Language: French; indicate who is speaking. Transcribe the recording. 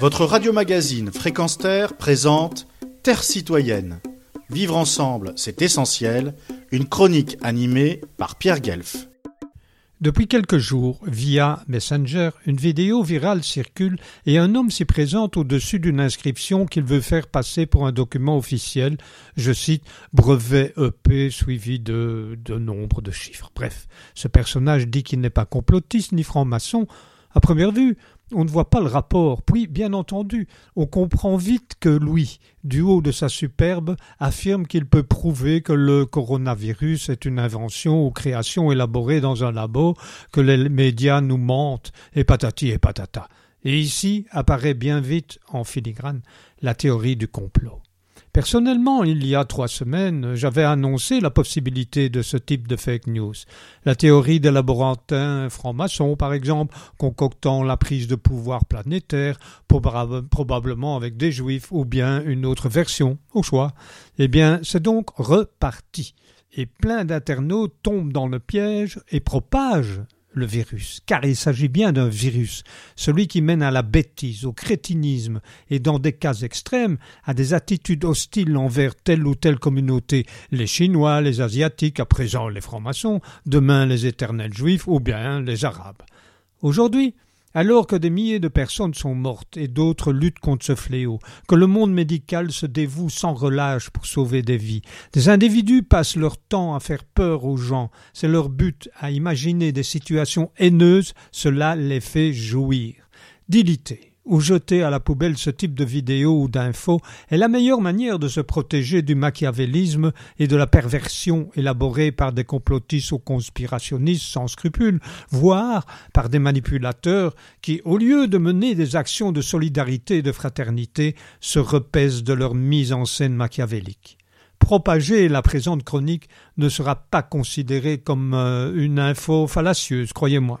Speaker 1: Votre radio-magazine Fréquence Terre présente Terre citoyenne. Vivre ensemble, c'est essentiel. Une chronique animée par Pierre Guelf.
Speaker 2: Depuis quelques jours, via Messenger, une vidéo virale circule et un homme s'y présente au-dessus d'une inscription qu'il veut faire passer pour un document officiel, je cite, brevet EP suivi de, de nombre de chiffres. Bref, ce personnage dit qu'il n'est pas complotiste ni franc-maçon. À première vue, on ne voit pas le rapport. Puis, bien entendu, on comprend vite que Louis, du haut de sa superbe, affirme qu'il peut prouver que le coronavirus est une invention ou création élaborée dans un labo, que les médias nous mentent, et patati et patata. Et ici apparaît bien vite, en filigrane, la théorie du complot. Personnellement, il y a trois semaines, j'avais annoncé la possibilité de ce type de fake news. La théorie des laborantins francs-maçons, par exemple, concoctant la prise de pouvoir planétaire, probablement avec des juifs, ou bien une autre version, au choix. Eh bien, c'est donc reparti. Et plein d'internautes tombent dans le piège et propagent le virus, car il s'agit bien d'un virus, celui qui mène à la bêtise, au crétinisme, et dans des cas extrêmes, à des attitudes hostiles envers telle ou telle communauté, les Chinois, les Asiatiques, à présent les francs-maçons, demain les éternels juifs, ou bien les Arabes. Aujourd'hui, alors que des milliers de personnes sont mortes et d'autres luttent contre ce fléau, que le monde médical se dévoue sans relâche pour sauver des vies, des individus passent leur temps à faire peur aux gens, c'est leur but à imaginer des situations haineuses, cela les fait jouir. Dilité ou jeter à la poubelle ce type de vidéo ou d'infos est la meilleure manière de se protéger du machiavélisme et de la perversion élaborée par des complotistes ou conspirationnistes sans scrupules, voire par des manipulateurs qui, au lieu de mener des actions de solidarité et de fraternité, se repèsent de leur mise en scène machiavélique propager la présente chronique ne sera pas considéré comme euh, une info fallacieuse, croyez-moi.